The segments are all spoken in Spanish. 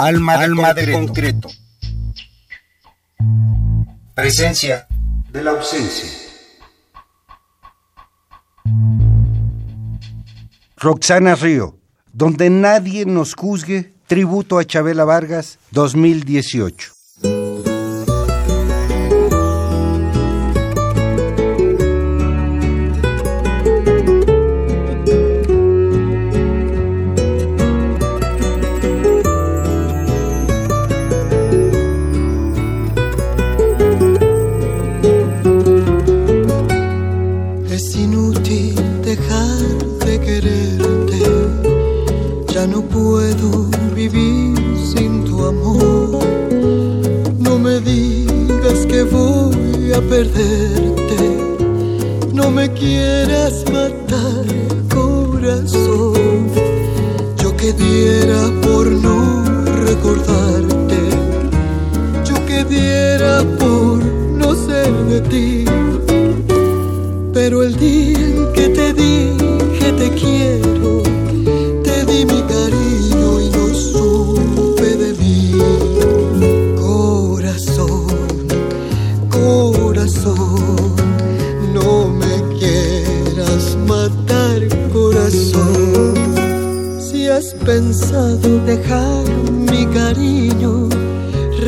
Alma, de, Alma concreto. de concreto. Presencia de la ausencia. Roxana Río, donde nadie nos juzgue, tributo a Chabela Vargas 2018.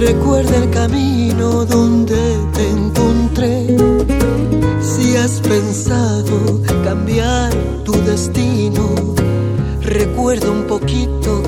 Recuerda el camino donde te encontré. Si has pensado cambiar tu destino, recuerda un poquito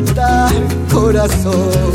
matar corazón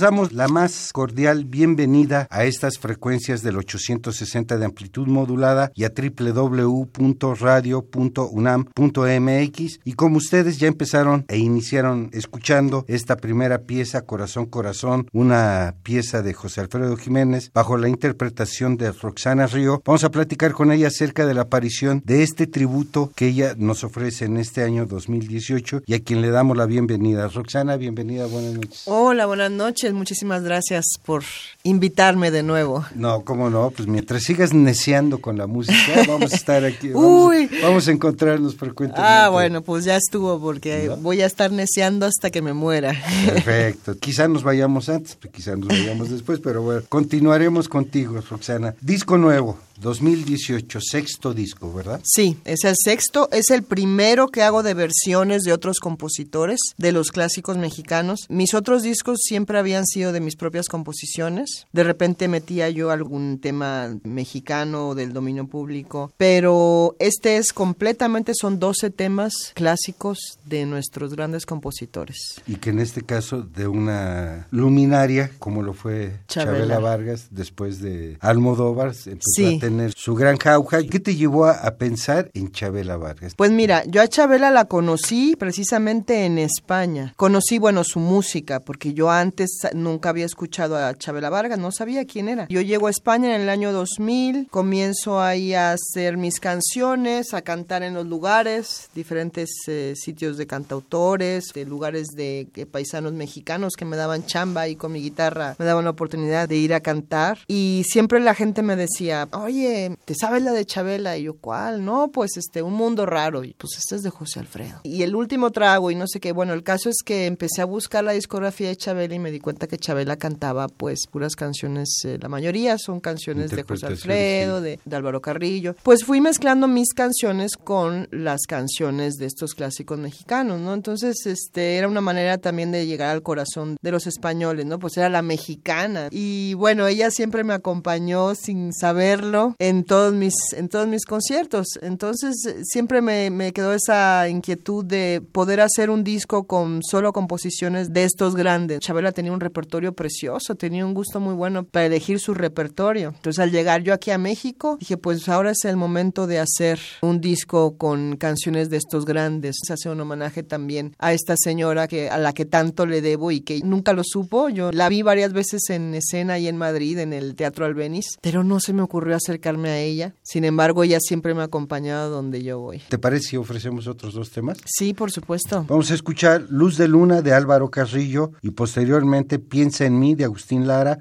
Damos la más cordial bienvenida a estas frecuencias del 860 de amplitud modulada y a www.radio.unam.mx y como ustedes ya empezaron e iniciaron escuchando esta primera pieza Corazón Corazón, una pieza de José Alfredo Jiménez bajo la interpretación de Roxana Río, vamos a platicar con ella acerca de la aparición de este tributo que ella nos ofrece en este año 2018 y a quien le damos la bienvenida. Roxana, bienvenida, buenas noches. Hola, buenas noches muchísimas gracias por invitarme de nuevo. No, cómo no, pues mientras sigas neciando con la música, vamos a estar aquí, vamos, Uy. vamos a encontrarnos frecuentemente. Ah, bueno, pues ya estuvo, porque voy a estar neciando hasta que me muera. Perfecto, quizá nos vayamos antes, quizá nos vayamos después, pero bueno, continuaremos contigo, Roxana. Disco nuevo. 2018, sexto disco, ¿verdad? Sí, es el sexto, es el primero que hago de versiones de otros compositores, de los clásicos mexicanos. Mis otros discos siempre habían sido de mis propias composiciones. De repente metía yo algún tema mexicano del dominio público, pero este es completamente, son 12 temas clásicos de nuestros grandes compositores. Y que en este caso de una luminaria, como lo fue Chabela, Vargas, después de Almodóvar, empezó a tener su gran jauja. ¿Qué te llevó a, pensar en Chabela Vargas? Pues mira, yo a Chabela la conocí precisamente en España. Conocí, bueno, su música, porque yo antes nunca había escuchado a Chabela Vargas, no sabía quién era. Yo llego a España en el año 2000, comienzo ahí a hacer mis canciones, a cantar en los lugares, diferentes eh, sitios de cantautores, de lugares de, de paisanos mexicanos que me daban chamba y con mi guitarra me daban la oportunidad de ir a cantar. Y siempre la gente me decía, oye, ¿te sabes la de Chabela? Y yo, ¿cuál? No, pues este, Un Mundo Raro. Y pues este es de José Alfredo. Y el último trago y no sé qué. Bueno, el caso es que empecé a buscar la discografía de Chabela y me di cuenta que Chabela cantaba pues puras canciones, eh, la mayoría son canciones de José Alfredo, de, de Álvaro Carrillo. Pues fui mezclando mis canciones con las canciones de estos clásicos mexicanos, ¿no? Entonces, este, era una manera también de llegar al corazón de los españoles, ¿no? Pues era la mexicana. Y bueno, ella siempre me acompañó sin saberlo en todos mis, en todos mis conciertos. Entonces siempre me, me, quedó esa inquietud de poder hacer un disco con solo composiciones de estos grandes. Chabela tenía un repertorio precioso, tenía un gusto muy bueno para elegir su repertorio. Entonces al llegar yo aquí a México, dije pues ahora es el momento de hacer un disco con canciones de estos grandes. Se hace un homenaje también a esta señora que, a la que tanto le debo y que nunca lo supo. Yo la vi varias veces en escena y en Madrid, en el Teatro Albeniz, pero no se me ocurrió hacer a ella. Sin embargo, ella siempre me ha acompañado donde yo voy. ¿Te parece si ofrecemos otros dos temas? Sí, por supuesto. Vamos a escuchar Luz de Luna de Álvaro Carrillo y posteriormente Piensa en mí de Agustín Lara.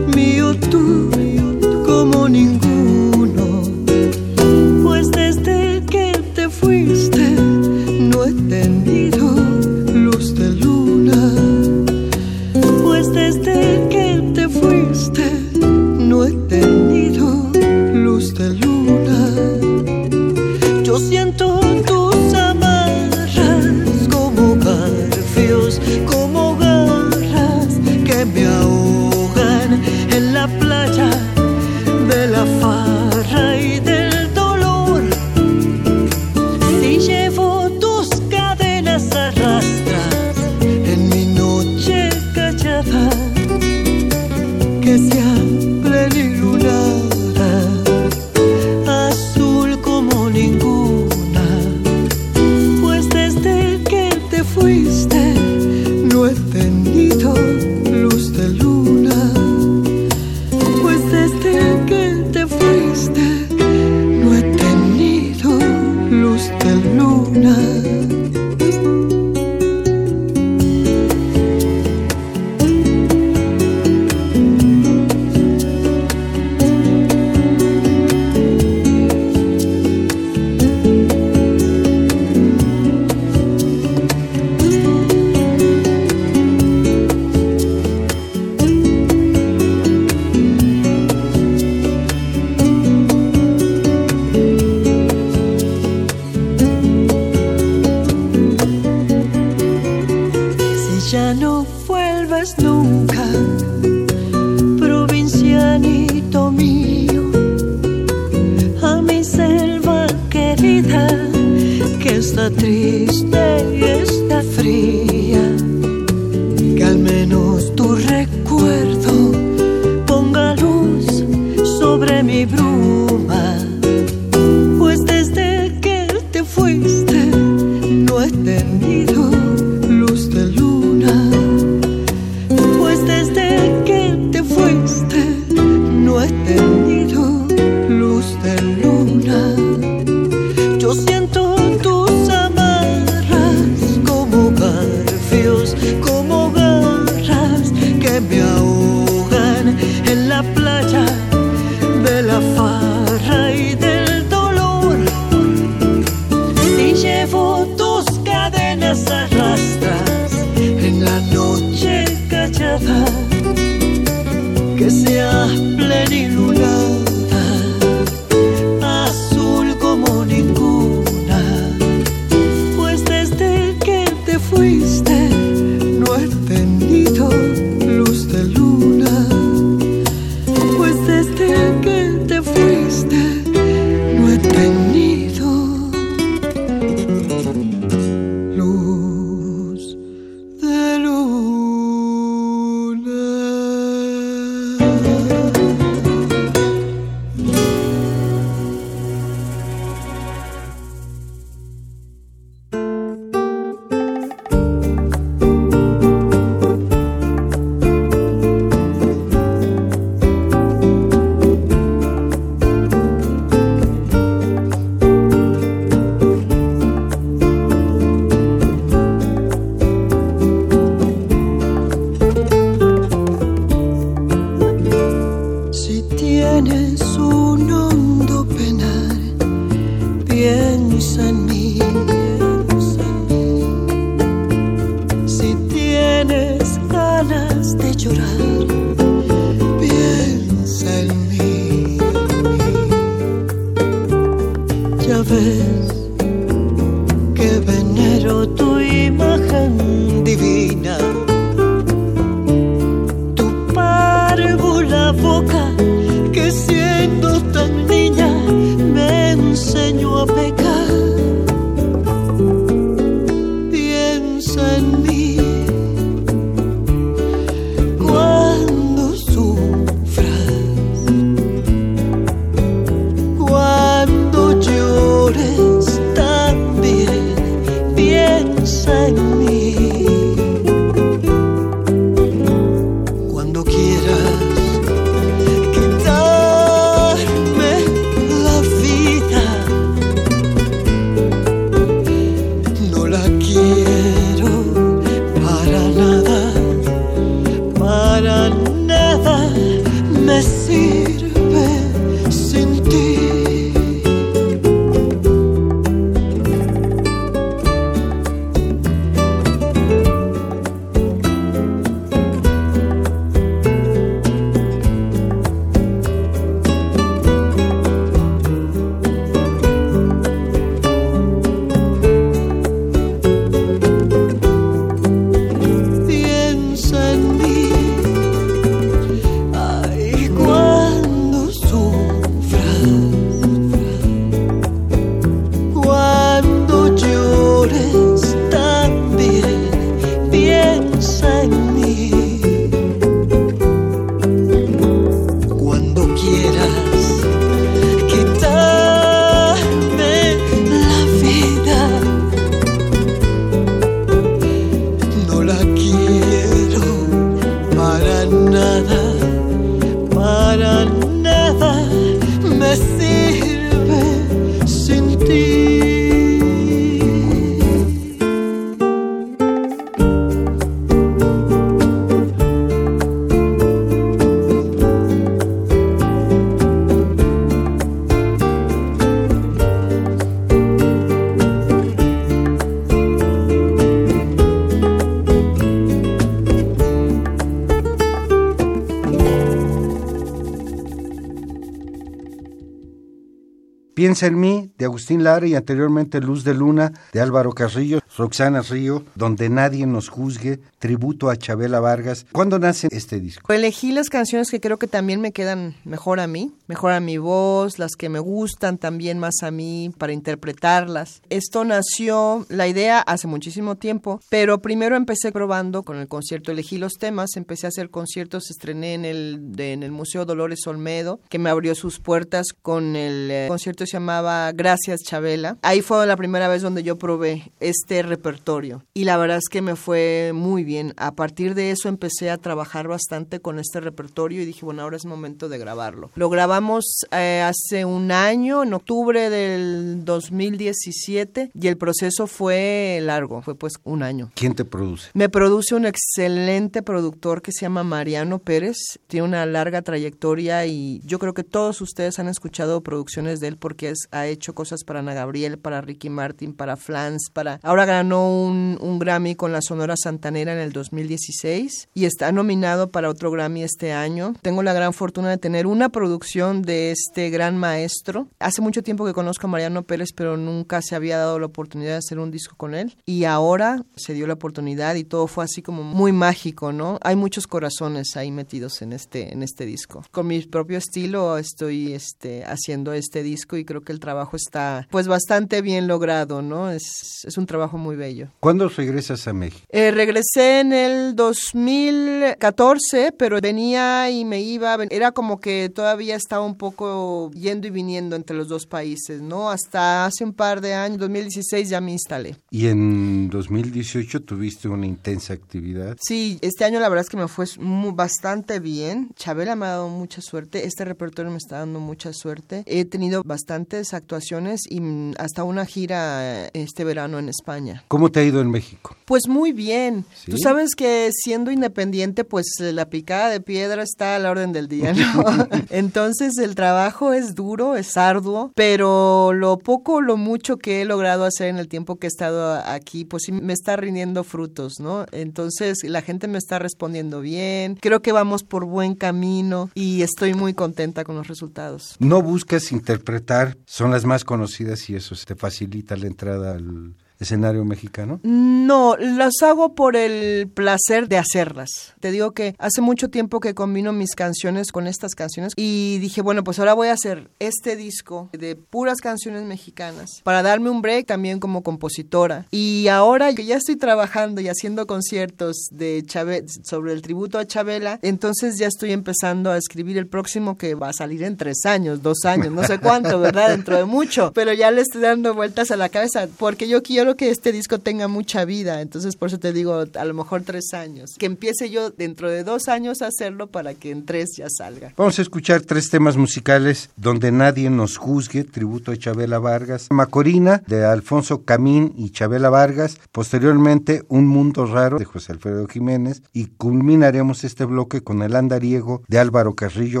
Piensa en mí, de Agustín Lara y anteriormente Luz de Luna, de Álvaro Carrillo, Roxana Río, Donde nadie nos juzgue, tributo a Chabela Vargas. ¿Cuándo nace este disco? Elegí las canciones que creo que también me quedan mejor a mí, mejor a mi voz, las que me gustan también más a mí para interpretarlas. Esto nació, la idea hace muchísimo tiempo, pero primero empecé probando con el concierto, elegí los temas, empecé a hacer conciertos, estrené en el, en el Museo Dolores Olmedo, que me abrió sus puertas con el eh, concierto se llamaba Gracias Chabela. Ahí fue la primera vez donde yo probé este repertorio y la verdad es que me fue muy bien. A partir de eso empecé a trabajar bastante con este repertorio y dije, bueno, ahora es momento de grabarlo. Lo grabamos eh, hace un año, en octubre del 2017 y el proceso fue largo, fue pues un año. ¿Quién te produce? Me produce un excelente productor que se llama Mariano Pérez, tiene una larga trayectoria y yo creo que todos ustedes han escuchado producciones de él porque es, ha hecho cosas para Ana Gabriel, para Ricky Martin, para Flans, para... Ahora ganó un, un Grammy con la Sonora Santanera en el 2016 y está nominado para otro Grammy este año. Tengo la gran fortuna de tener una producción de este gran maestro. Hace mucho tiempo que conozco a Mariano Pérez, pero nunca se había dado la oportunidad de hacer un disco con él. Y ahora se dio la oportunidad y todo fue así como muy mágico, ¿no? Hay muchos corazones ahí metidos en este, en este disco. Con mi propio estilo estoy este, haciendo este disco y creo que el trabajo está pues bastante bien logrado, ¿no? Es, es un trabajo muy bello. ¿Cuándo regresas a México? Eh, regresé en el 2014, pero venía y me iba, era como que todavía estaba un poco yendo y viniendo entre los dos países, ¿no? Hasta hace un par de años, 2016 ya me instalé. ¿Y en 2018 tuviste una intensa actividad? Sí, este año la verdad es que me fue muy, bastante bien. Chabela me ha dado mucha suerte, este repertorio me está dando mucha suerte. He tenido bastantes actuaciones y hasta una gira este verano en España. ¿Cómo te ha ido en México? Pues muy bien. ¿Sí? Tú sabes que siendo independiente, pues la picada de piedra está a la orden del día, ¿no? Entonces el trabajo es duro, es arduo, pero lo poco, lo mucho que he logrado hacer en el tiempo que he estado aquí, pues sí me está rindiendo frutos, ¿no? Entonces la gente me está respondiendo bien, creo que vamos por buen camino y estoy muy contenta con los resultados. No buscas interpretar, son las más conocidas y eso te facilita la entrada al escenario mexicano? No, las hago por el placer de hacerlas. Te digo que hace mucho tiempo que combino mis canciones con estas canciones y dije, bueno, pues ahora voy a hacer este disco de puras canciones mexicanas para darme un break también como compositora. Y ahora que ya estoy trabajando y haciendo conciertos de Chave sobre el tributo a Chabela, entonces ya estoy empezando a escribir el próximo que va a salir en tres años, dos años, no sé cuánto, ¿verdad? Dentro de mucho. Pero ya le estoy dando vueltas a la cabeza porque yo quiero que este disco tenga mucha vida, entonces por eso te digo, a lo mejor tres años. Que empiece yo dentro de dos años a hacerlo para que en tres ya salga. Vamos a escuchar tres temas musicales donde nadie nos juzgue, tributo a Chabela Vargas, Macorina de Alfonso Camín y Chabela Vargas, posteriormente Un Mundo Raro de José Alfredo Jiménez y culminaremos este bloque con El Andariego de Álvaro Carrillo.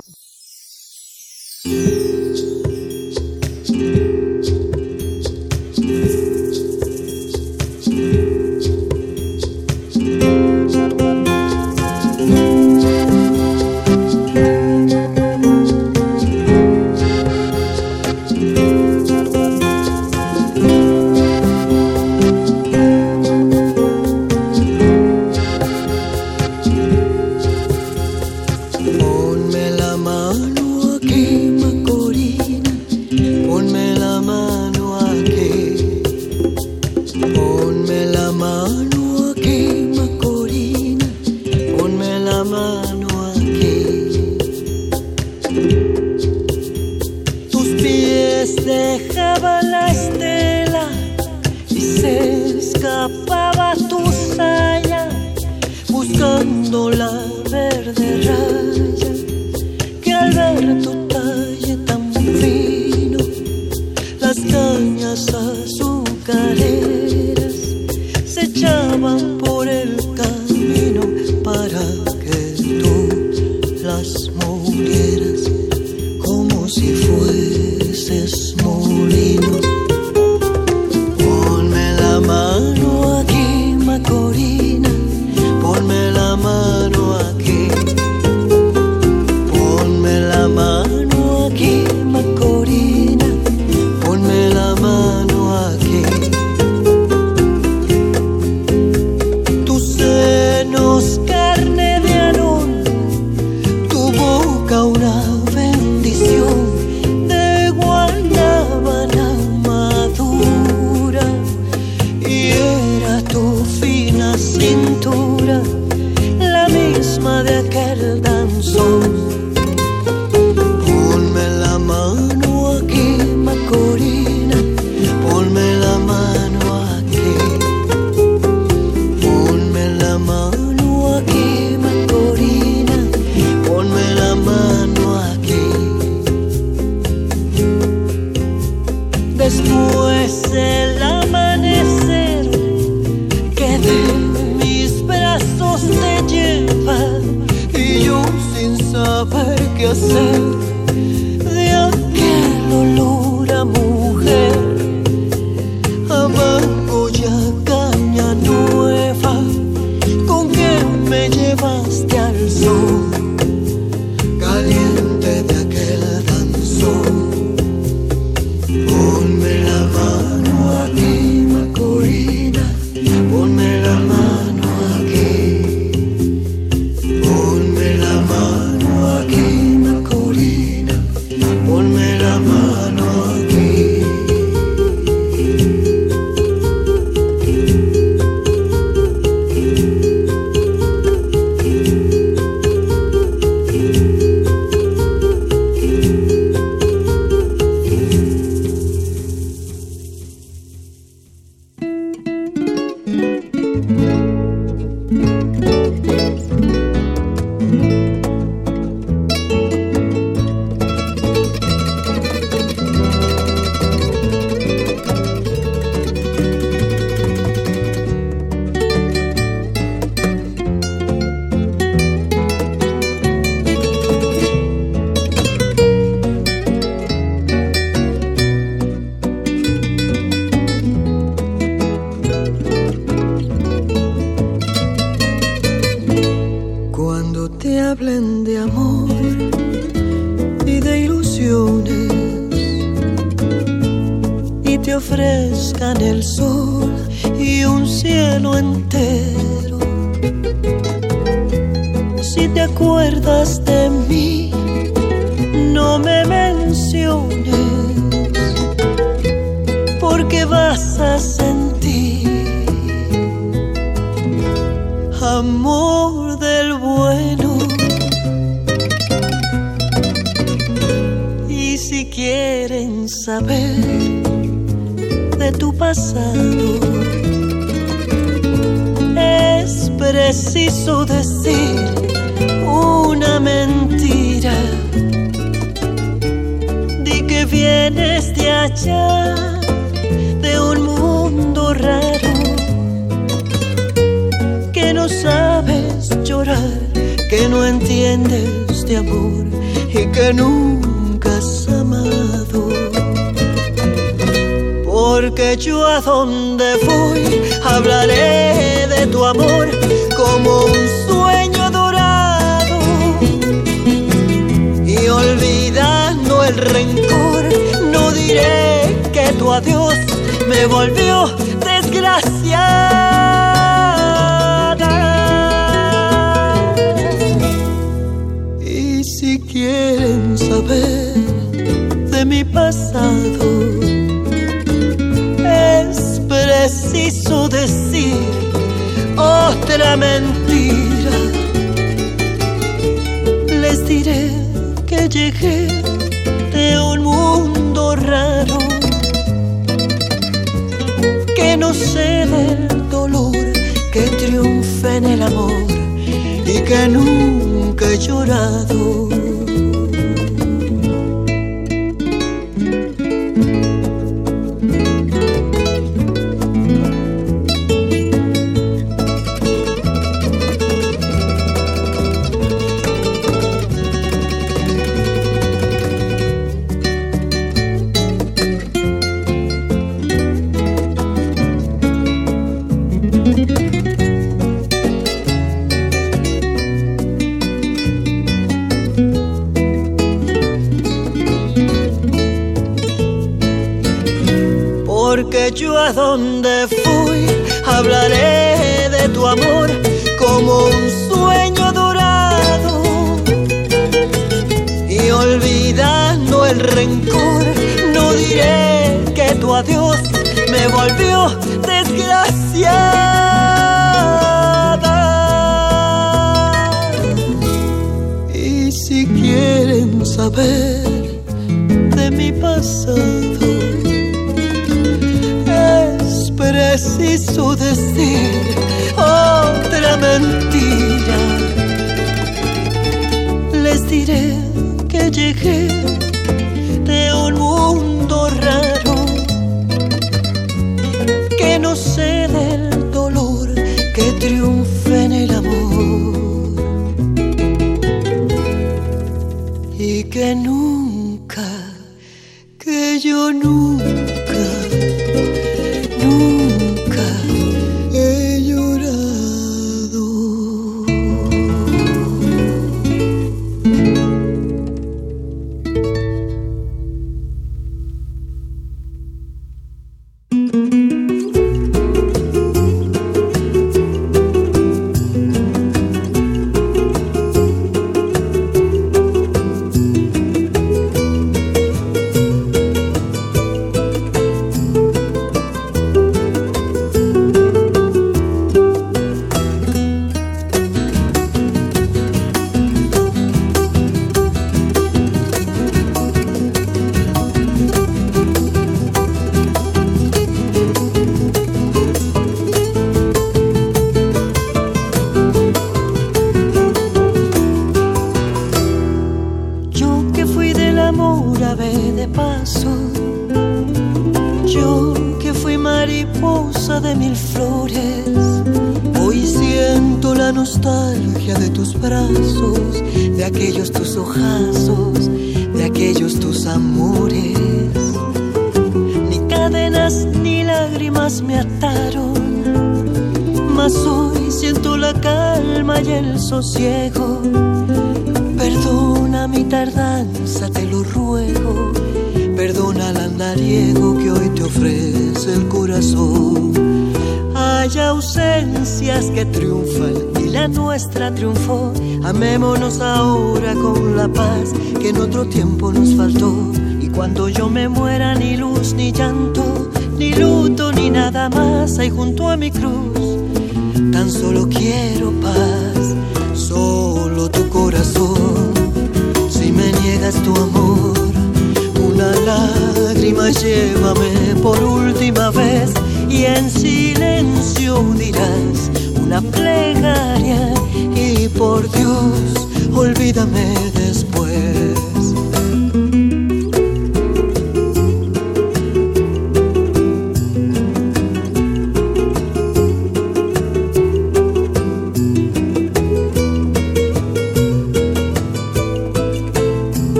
olvidas, no el rencor. No diré que tu adiós me volvió desgraciada. Y si quieren saber de mi pasado, es preciso decir otra mentira. Les diré llegué de un mundo raro que no sé del dolor que triunfa en el amor y que nunca he llorado. mi pasado. Es preciso decir otra mentira. Les diré que llegué de un mundo lágrimas me ataron, mas hoy siento la calma y el sosiego. Perdona mi tardanza, te lo ruego Perdona al andariego que hoy te ofrece el corazón. Hay ausencias que triunfan y la nuestra triunfó. Amémonos ahora con la paz que en otro tiempo nos faltó. Y cuando yo me muera, ni luz, ni llanto, ni luto, ni nada más hay junto a mi cruz. Tan solo quiero paz, solo tu corazón. Si me niegas tu amor una lágrima, llévame por última vez y en silencio dirás una plegaria y por Dios, olvídame después.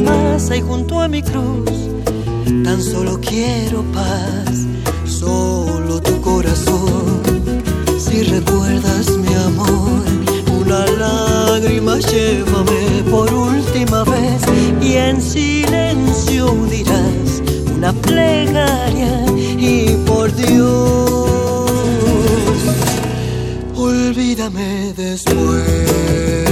Nada más hay junto a mi cruz. Tan solo quiero paz, solo tu corazón. Si recuerdas mi amor, una lágrima llévame por última vez y en silencio dirás una plegaria y por Dios, olvídame después.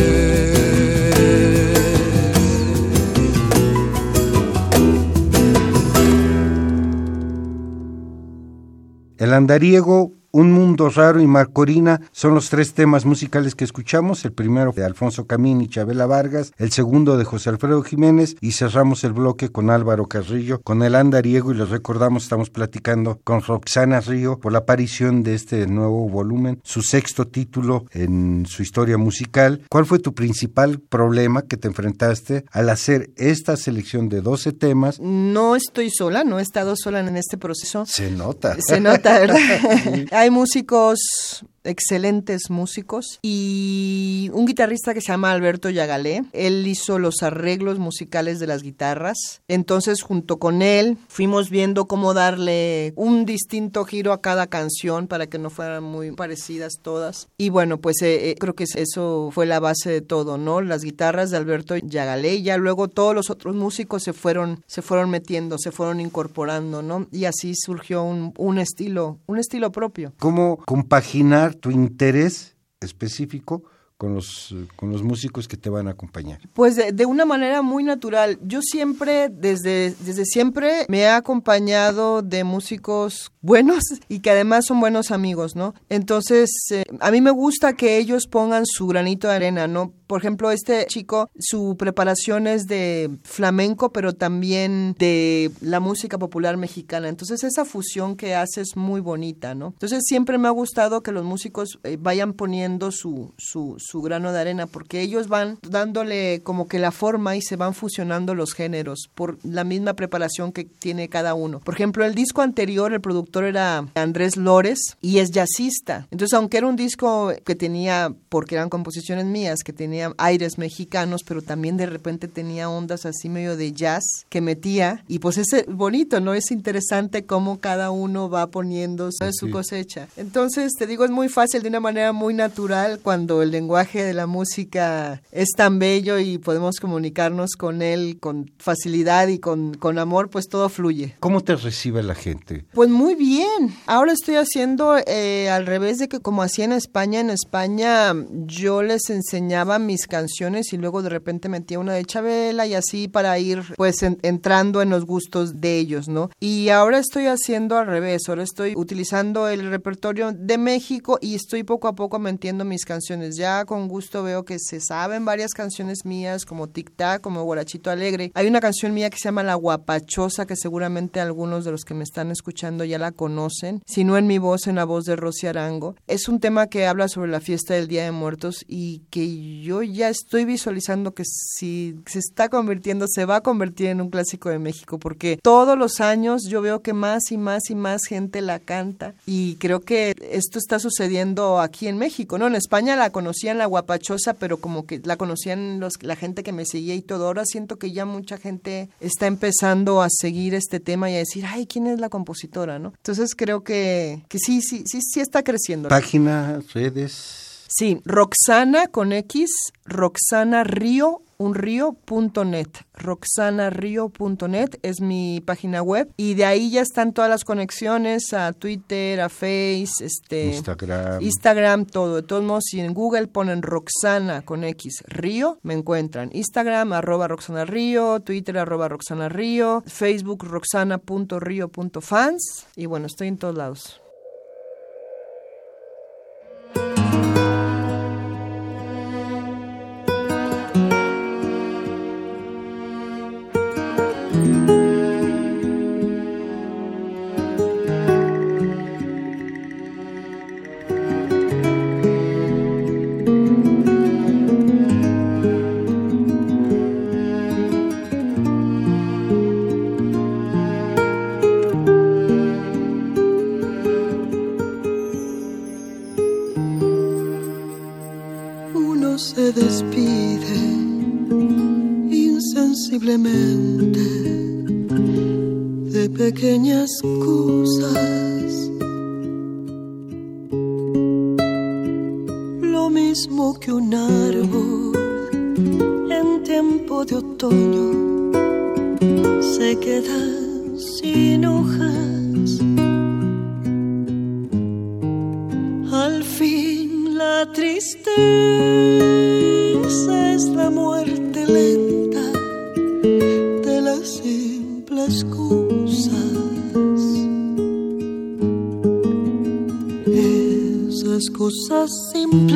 El andariego un mundo raro y Marcorina son los tres temas musicales que escuchamos, el primero de Alfonso Camín y Chabela Vargas, el segundo de José Alfredo Jiménez y cerramos el bloque con Álvaro Carrillo, con el andariego y les recordamos, estamos platicando con Roxana Río por la aparición de este nuevo volumen, su sexto título en su historia musical. ¿Cuál fue tu principal problema que te enfrentaste al hacer esta selección de 12 temas? No estoy sola, no he estado sola en este proceso. Se nota. Se nota, ¿verdad? Hay músicos excelentes músicos y un guitarrista que se llama Alberto Yagalé. Él hizo los arreglos musicales de las guitarras. Entonces, junto con él, fuimos viendo cómo darle un distinto giro a cada canción para que no fueran muy parecidas todas. Y bueno, pues eh, eh, creo que eso fue la base de todo, ¿no? Las guitarras de Alberto Yagalé y ya luego todos los otros músicos se fueron, se fueron metiendo, se fueron incorporando, ¿no? Y así surgió un, un estilo, un estilo propio. ¿Cómo compaginar tu interés específico con los, con los músicos que te van a acompañar? Pues de, una manera muy natural. Yo siempre, desde, desde siempre, me he acompañado de músicos buenos y que además son buenos amigos, ¿no? Entonces, eh, a mí me gusta que ellos pongan su granito de arena, ¿no? Por ejemplo, este chico, su preparación es de flamenco, pero también de la música popular mexicana. Entonces, esa fusión que hace es muy bonita, ¿no? Entonces, siempre me ha gustado que los músicos eh, vayan poniendo su, su, su grano de arena, porque ellos van dándole como que la forma y se van fusionando los géneros por la misma preparación que tiene cada uno. Por ejemplo, el disco anterior, el productor era Andrés Lores y es jazzista. Entonces, aunque era un disco que tenía, porque eran composiciones mías, que tenía tenía aires mexicanos, pero también de repente tenía ondas así medio de jazz que metía. Y pues es bonito, ¿no? Es interesante cómo cada uno va poniendo su cosecha. Entonces, te digo, es muy fácil de una manera muy natural cuando el lenguaje de la música es tan bello y podemos comunicarnos con él con facilidad y con, con amor, pues todo fluye. ¿Cómo te recibe la gente? Pues muy bien. Ahora estoy haciendo eh, al revés de que como hacía en España. En España yo les enseñaba mis canciones y luego de repente metía una de Chabela y así para ir pues entrando en los gustos de ellos, ¿no? Y ahora estoy haciendo al revés. Ahora estoy utilizando el repertorio de México y estoy poco a poco metiendo mis canciones. Ya con gusto veo que se saben varias canciones mías como Tic Tac, como Guarachito Alegre. Hay una canción mía que se llama La Guapachosa que seguramente algunos de los que me están escuchando ya la conocen. Si no en mi voz, en la voz de Rosy Arango. Es un tema que habla sobre la fiesta del Día de Muertos y que yo ya estoy visualizando que si se está convirtiendo, se va a convertir en un clásico de México porque todos los años yo veo que más y más y más gente la canta y creo que esto está sucediendo aquí en México, ¿no? En España la conocían la guapachosa, pero como que la conocían los, la gente que me seguía y todo. Ahora siento que ya mucha gente está empezando a seguir este tema y a decir, ay, ¿quién es la compositora, no? Entonces creo que, que sí, sí, sí, sí está creciendo. Página, redes. Sí, Roxana con X, Roxana Río unrío.net. Roxanario.net es mi página web y de ahí ya están todas las conexiones a Twitter, a Face, este, Instagram. Instagram, todo. De todos modos, si en Google ponen Roxana con X Río, me encuentran. Instagram, arroba Roxana Río, Twitter, arroba Roxana Río, Facebook, roxana.río.fans y bueno, estoy en todos lados. seem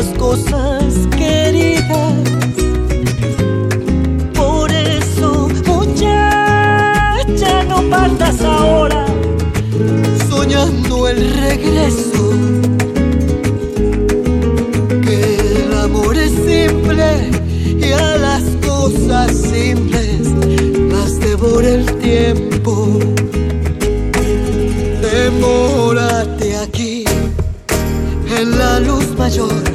las cosas queridas. Por eso, muchacha, no partas ahora soñando el regreso. Que el amor es simple y a las cosas simples las devora el tiempo. Demórate aquí en la luz mayor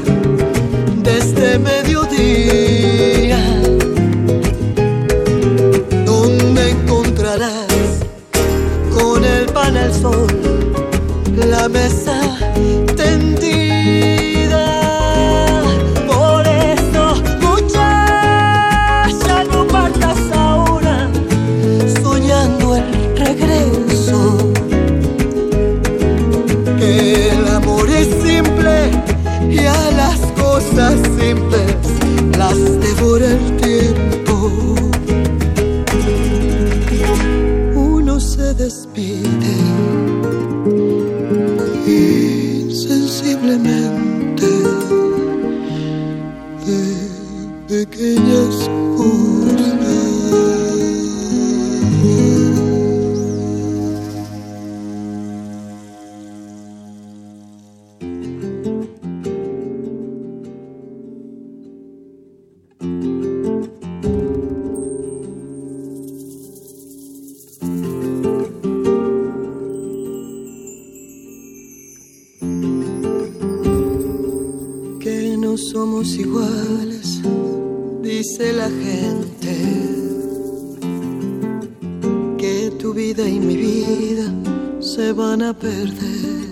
dice la gente. Que tu vida y mi vida se van a perder.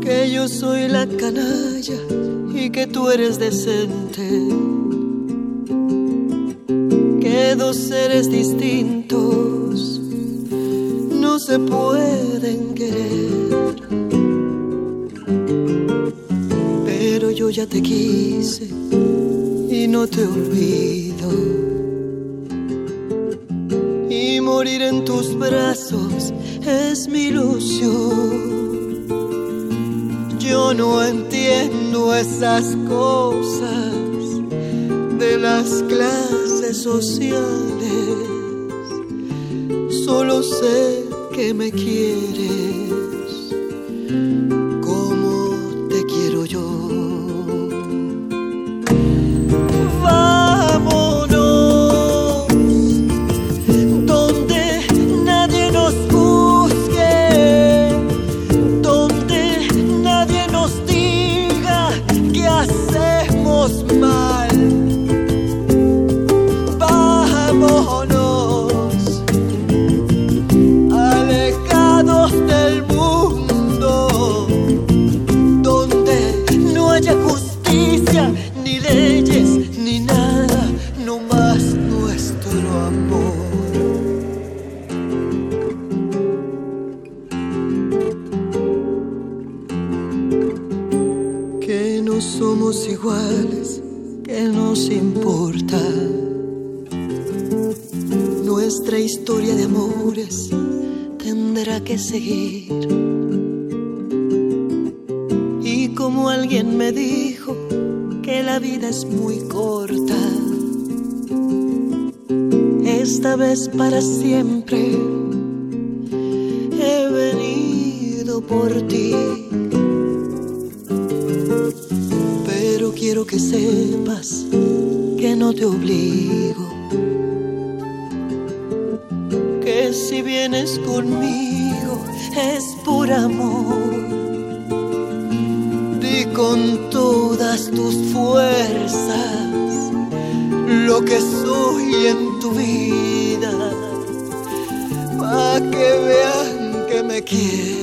Que yo soy la canalla y que tú eres decente. Que dos seres distintos no se pueden querer. Ya te quise y no te olvido. Y morir en tus brazos es mi ilusión. Yo no entiendo esas cosas de las clases sociales. Solo sé que me quieres que nos importa nuestra historia de amores tendrá que seguir. Y como alguien me dijo que la vida es muy corta, esta vez para siempre he venido por ti. Quiero que sepas que no te obligo. Que si vienes conmigo es por amor. Di con todas tus fuerzas lo que soy en tu vida. Pa' que vean que me quieres.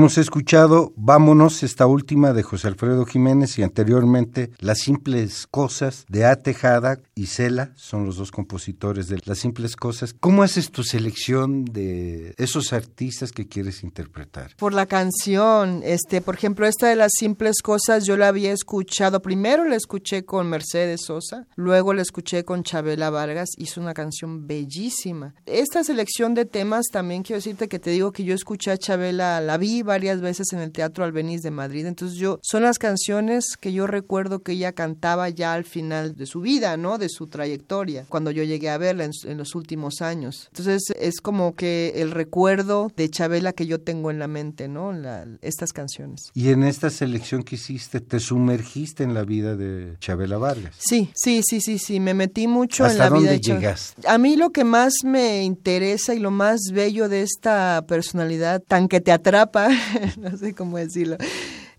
Hemos escuchado Vámonos, esta última de José Alfredo Jiménez y anteriormente Las Simples Cosas de A. Tejada y Cela, son los dos compositores de Las Simples Cosas. ¿Cómo haces tu selección de esos artistas que quieres interpretar? Por la canción, este, por ejemplo, esta de las simples cosas yo la había escuchado, primero la escuché con Mercedes Sosa, luego la escuché con Chabela Vargas, hizo una canción bellísima. Esta selección de temas también quiero decirte que te digo que yo escuché a Chabela, la vi varias veces en el Teatro Albeniz de Madrid, entonces yo son las canciones que yo recuerdo que ella cantaba ya al final de su vida, ¿no? De su trayectoria, cuando yo llegué a verla en, en los últimos años. Entonces es como que el recuerdo de Chabela que yo tengo en la mente, ¿no? La- estas canciones. Y en esta selección que hiciste, te sumergiste en la vida de Chabela Vargas. Sí, sí, sí, sí, sí, me metí mucho ¿Hasta en la vida de Chabela. llegaste? A mí lo que más me interesa y lo más bello de esta personalidad tan que te atrapa, no sé cómo decirlo,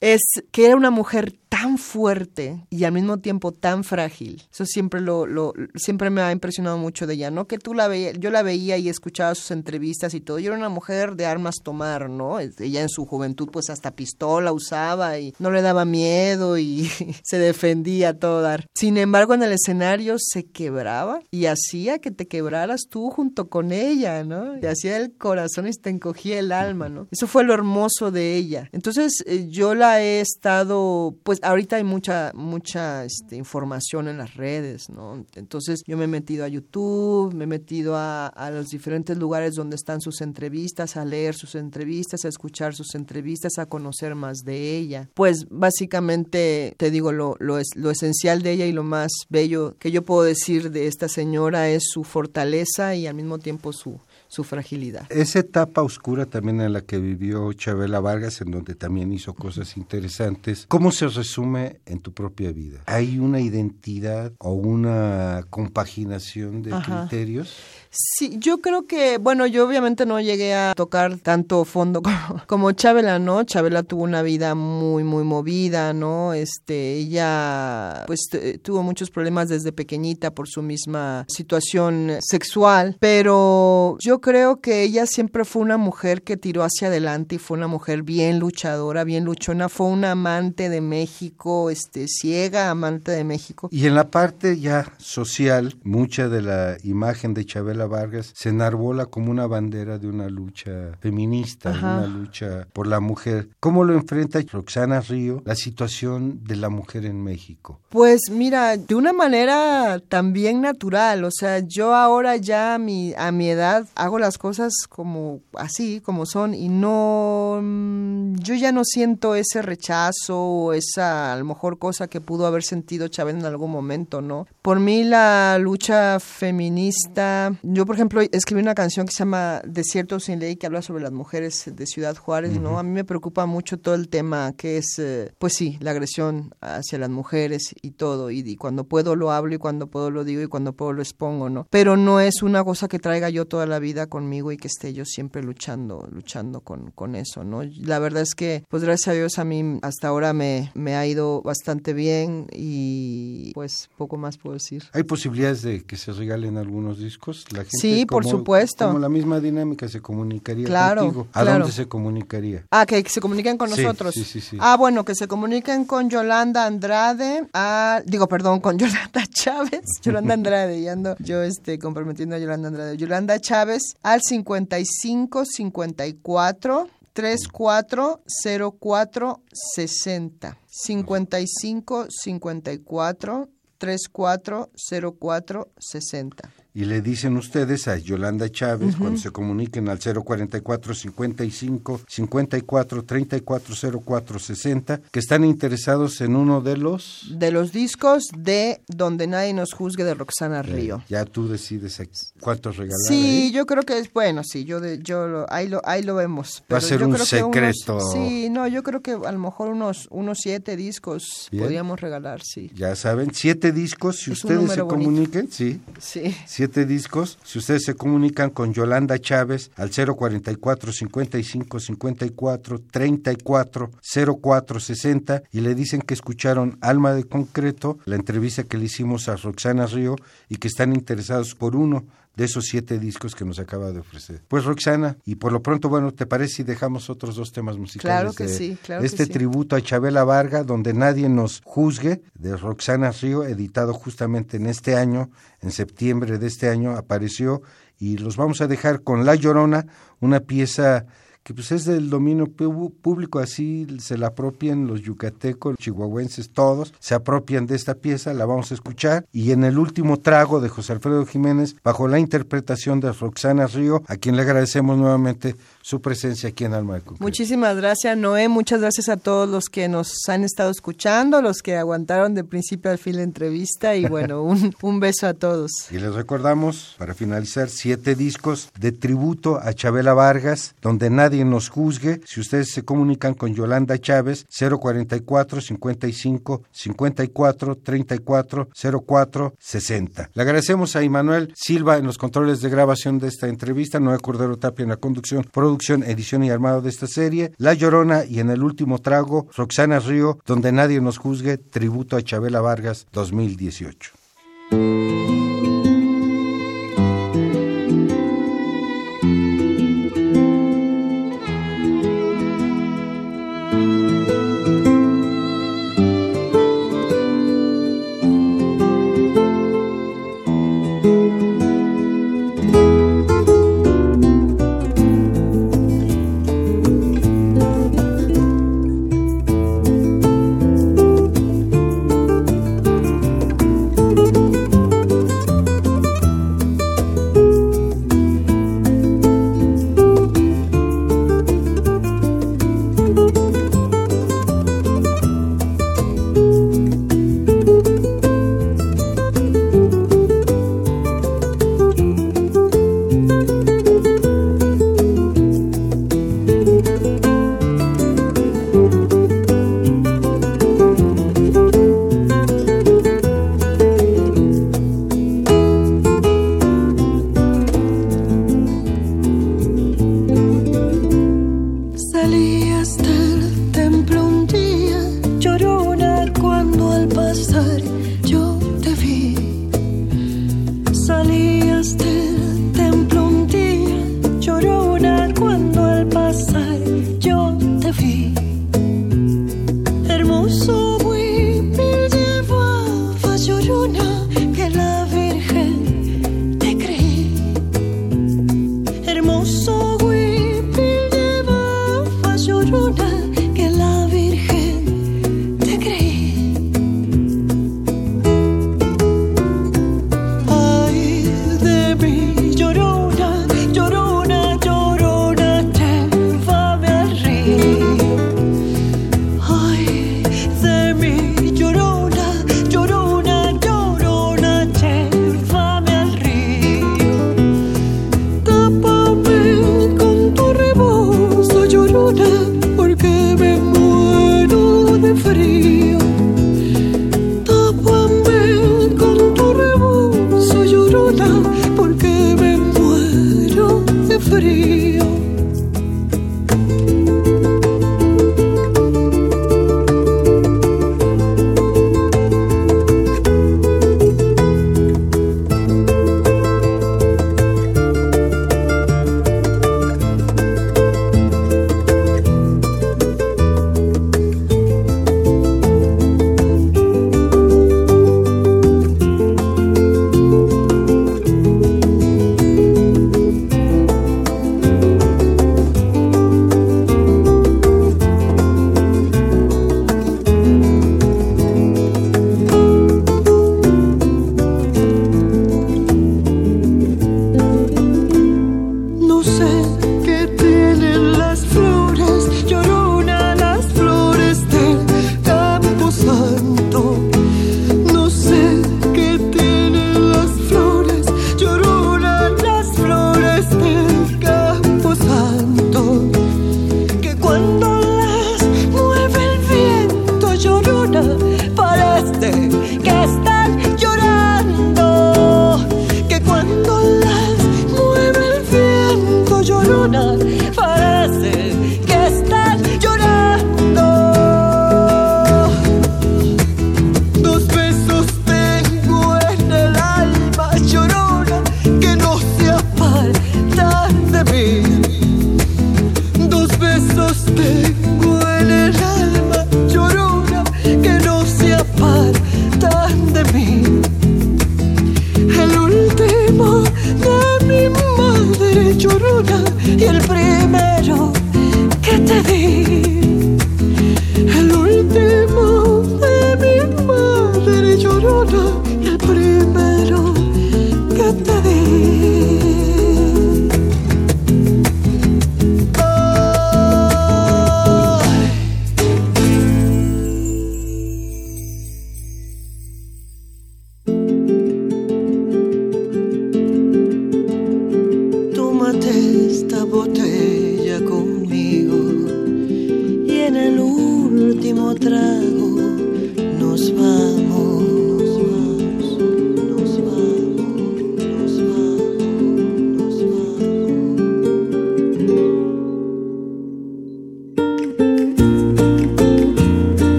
es que era una mujer tan fuerte y al mismo tiempo tan frágil. Eso siempre lo, siempre me ha impresionado mucho de ella, ¿no? Que tú la veías, yo la veía y escuchaba sus entrevistas y todo. Y era una mujer de armas tomar, ¿no? Ella en su juventud pues hasta pistola usaba y no le daba miedo y se defendía a todo dar. Sin embargo, en el escenario se quebraba y hacía que te quebraras tú junto con ella, ¿no? Te hacía el corazón y te encogía el alma, ¿no? Eso fue lo hermoso de ella. Entonces, eh, yo la he estado, pues ahorita hay mucha, mucha este, información en las redes, ¿no? Entonces, yo me he metido a YouTube, me he metido a, los diferentes lugares donde están sus entrevistas, a leer sus entrevistas, a escuchar sus entrevistas, a conocer más de ella. Pues básicamente, te digo, lo, lo esencial de ella y lo más bello que yo puedo decir de esta señora es su fortaleza y al mismo tiempo su, su fragilidad. Esa etapa oscura también en la que vivió Chabela Vargas, en donde también hizo cosas interesantes, ¿cómo se resume en tu propia vida? ¿Hay una identidad o una compaginación de Ajá. criterios? Sí, yo creo que, bueno, yo obviamente no llegué a tocar tanto fondo como, Chabela, ¿no? Chabela tuvo una vida muy, muy movida, ¿no? Este, ella, pues, t- tuvo muchos problemas desde pequeñita por su misma situación sexual, pero yo creo que ella siempre fue una mujer que tiró hacia adelante y fue una mujer bien luchadora, bien luchona, fue una amante de México, este, ciega amante de México. Y en la parte ya social, mucha de la imagen de Chabela Vargas se enarbola como una bandera de una lucha feminista, de una lucha por la mujer. ¿Cómo lo enfrenta Roxana Río la situación de la mujer en México? Pues mira, de una manera también natural, o sea, yo ahora ya a mi, a mi edad hago las cosas como así, como son, y no, mm, yo ya no siento ese rechazo o esa a lo mejor cosa que pudo haber sentido Chávez en algún momento, ¿no? Por mí la lucha feminista yo, por ejemplo, escribí una canción que se llama Desierto sin ley, que habla sobre las mujeres de Ciudad Juárez, ¿no? A mí me preocupa mucho todo el tema que es, eh, pues sí, la agresión hacia las mujeres y todo. Y, cuando puedo lo hablo y cuando puedo lo digo y cuando puedo lo expongo, ¿no? Pero no es una cosa que traiga yo toda la vida conmigo y que esté yo siempre luchando, luchando con, con eso, ¿no? La verdad es que, pues gracias a Dios a mí hasta ahora me, me ha ido bastante bien y pues poco más puedo decir. ¿Hay posibilidades de que se regalen algunos discos? La gente sí, por supuesto. Como la misma dinámica se comunicaría claro, contigo. ¿A dónde se comunicaría? Ah, que se comuniquen con nosotros. Sí, sí, sí. Ah, bueno, que se comuniquen con Yolanda Andrade, ah, digo, perdón, con Yolanda Chávez, Yolanda Andrade, y ando yo este, comprometiendo a Yolanda Andrade. Yolanda Chávez al 55 54 340460 55 54 340460 y le dicen ustedes a Yolanda Chávez cuando se comuniquen al 044 55 54 34 04 60 que están interesados en uno de los de los discos de Donde nadie nos juzgue de Roxana eh, Río. ya tú decides cuántos regalar. Sí, yo creo que es bueno, sí, yo de, yo lo, ahí lo ahí lo vemos. Va a ser un secreto. sí, no, yo creo que a lo mejor unos unos siete discos podríamos regalar, sí. Ya saben, siete discos si ustedes se comuniquen, sí. Sí siete discos. Si ustedes se comunican con Yolanda Chávez al 044 55 54 34 04 60 y le dicen que escucharon Alma de Concreto, la entrevista que le hicimos a Roxana Río y que están interesados por uno de esos siete discos que nos acaba de ofrecer. Pues Roxana, y por lo pronto, bueno, ¿te parece si dejamos otros dos temas musicales? Claro que sí, claro Este tributo a Chabela Varga, donde nadie nos juzgue, de Roxana Río, editado justamente en este año, en septiembre de este año, apareció, y los vamos a dejar con La Llorona, una pieza que pues es del dominio público, así se la apropian los yucatecos, los chihuahuenses, todos, se apropian de esta pieza, la vamos a escuchar, y en el último trago de José Alfredo Jiménez, bajo la interpretación de Roxana Río, a quien le agradecemos nuevamente su presencia aquí en Alma de Muchísimas gracias, Noé, muchas gracias a todos los que nos han estado escuchando, los que aguantaron de principio al fin la entrevista, y bueno, un, un beso a todos. Y les recordamos, para finalizar, siete discos de tributo a Chabela Vargas, donde nadie nadie nos juzgue. Si ustedes se comunican con Yolanda Chávez, 044 55 54 34 04 60. Le agradecemos a Immanuel Silva en los controles de grabación de esta entrevista, Noé Cordero Tapia en la conducción, producción, edición y armado de esta serie, La Llorona y en el último trago, Roxana Río, donde nadie nos juzgue, tributo a Chabela Vargas 2018.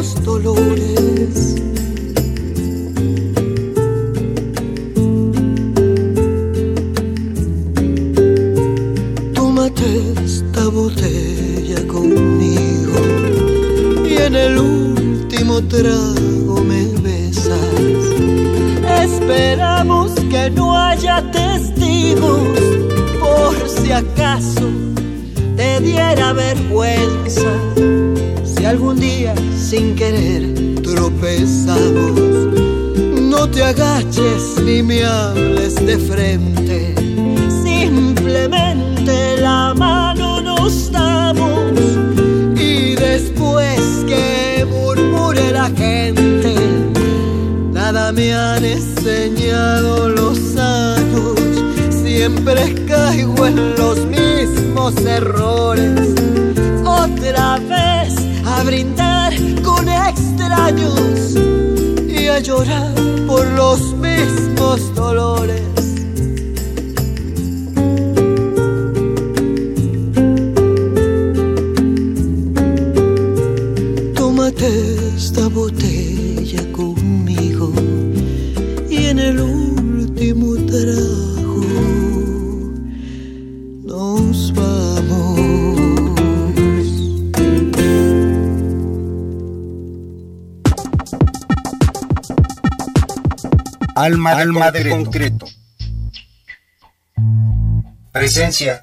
apostolou Alma, de, concreto. Presencia.